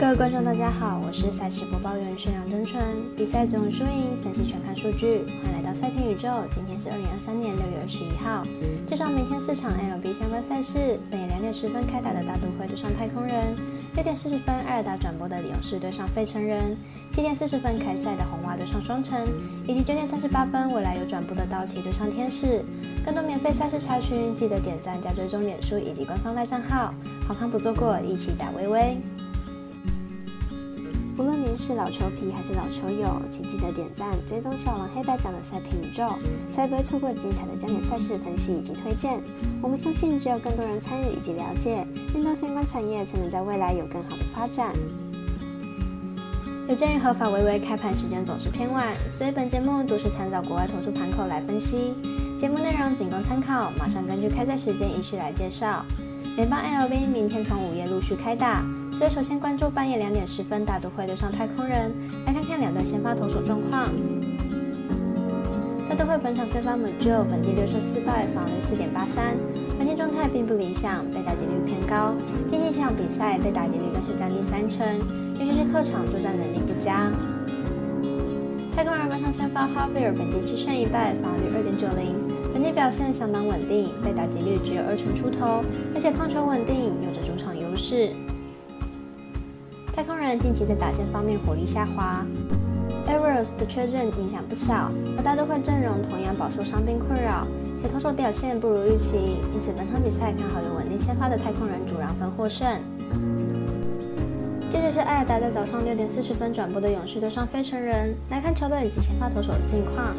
各位观众，大家好，我是赛事播报员沈阳真纯。比赛总输赢分析全看数据，欢迎来到赛评宇宙。今天是二零二三年六月二十一号，介绍明天四场 l b 相关赛事。每两点十分开打的大都会对上太空人，六点四十分艾尔达转播的勇士对上费城人，七点四十分开赛的红袜对上双城，以及九点三十八分未来有转播的道奇对上天使。更多免费赛事查询，记得点赞加追踪脸书以及官方赖账号，好看不错过，一起打微微。是老球皮还是老球友，请记得点赞、追踪小王黑白奖的赛评宇宙，才不会错过精彩的焦点赛事分析以及推荐。我们相信，只有更多人参与以及了解运动相关产业，才能在未来有更好的发展。有鉴于合法微微开盘时间总是偏晚，所以本节目都是参照国外投注盘口来分析。节目内容仅供参考，马上根据开赛时间依序来介绍。联邦 LV 明天从午夜陆续开打，所以首先关注半夜两点十分大都会对上太空人，来看看两队先发投手状况。大都会本场先发 m a j o 本季六胜四败，防率四点八三，本季状态并不理想，被打击率偏高。近期这场比赛被打击率更是将近三成，尤其是客场作战能力不佳。太空人本场先发 Harvey 本季七胜一败，防率二点九零，本季表现相当稳定，被打击率只有二成出头，而且控球稳定，有着主场优势。太空人近期在打线方面火力下滑 a r o s 的缺阵影响不小，而大都会阵容同样饱受伤病困扰，且投手表现不如预期，因此本场比赛看好有稳定先发的太空人主让分获胜。接着是艾尔达在早上六点四十分转播的勇士对上费城人，来看球队以及先发投手的近况。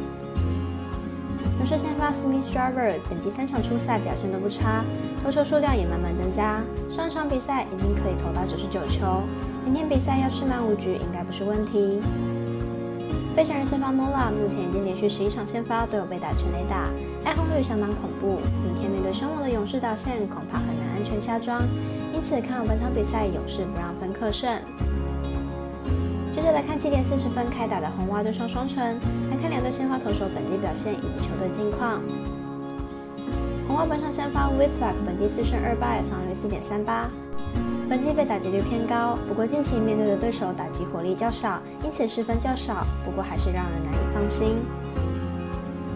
勇士先发 Smith Driver 本季三场出赛表现都不差，投球数量也慢慢增加，上场比赛已经可以投到九十九球，明天比赛要吃满五局应该不是问题。费城人先发 Nola 目前已经连续十一场先发都有被打全垒打，挨轰率相当恐怖，明天面对凶猛的勇士打线恐怕很难安全下庄。因此，看好本场比赛，勇士不让分客胜。接着来看七点四十分开打的红袜对上双城，来看两队先发投手本季表现以及球队近况。红袜本场先发 w i t h l a c k 本季四胜二败，防率四点三八，本季被打击率偏高，不过近期面对的对手打击火力较少，因此失分较少，不过还是让人难以放心。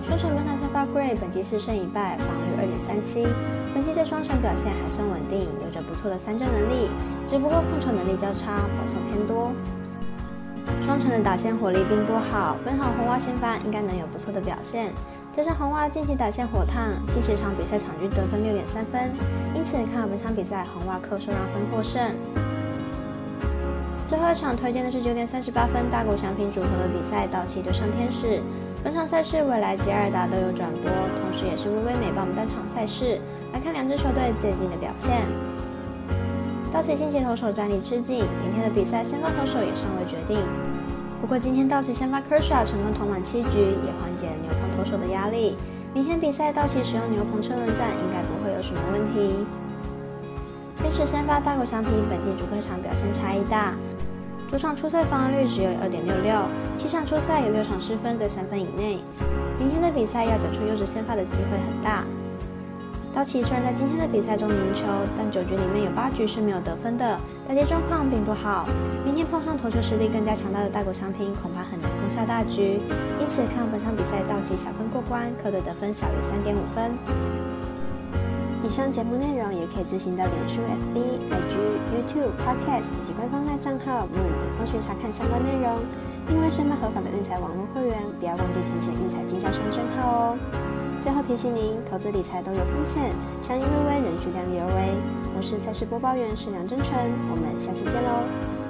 双城本场先发 Gray 本季四胜一败，防御二点三七。本季在双城表现还算稳定，有着不错的三振能力，只不过控球能力较差，保送偏多。双城的打线火力并不好，本场红袜先发应该能有不错的表现。加上红袜近期打线火烫，近十场比赛场均得分六点三分，因此看好本场比赛红袜客胜让分获胜。最后一场推荐的是九点三十八分大谷翔平组合的比赛，道奇对上天使。本场赛事未来及尔达都有转播，同时也是微微美帮我们单场赛事来看两支球队最近的表现。道奇近期投手战力吃紧，明天的比赛先发投手也尚未决定。不过今天道奇先发 Kershaw 成功投满七局，也缓解了牛受的压力。明天比赛到期使用牛棚车轮战应该不会有什么问题。天使先发大谷翔平本季主客场表现差异大。主场出赛防御率只有二点六六，七场出赛有六场失分在三分以内。明天的比赛要找出优质先发的机会很大。道奇虽然在今天的比赛中赢球，但九局里面有八局是没有得分的，打击状况并不好。明天碰上投球实力更加强大的大谷翔平，恐怕很难攻下大局。因此看本场比赛道奇小分过关，客队得分小于三点五分。以上节目内容也可以自行到脸书、FB、IG、YouTube、Podcast 以及官方赖账号 Moon 等搜寻查看相关内容。另外，申办合法的运彩网络会员，不要忘记填写运彩经销商证号哦。最后提醒您，投资理财都有风险，相依为微，仍需量力而为。我是赛事播报员，是梁真纯，我们下次见喽。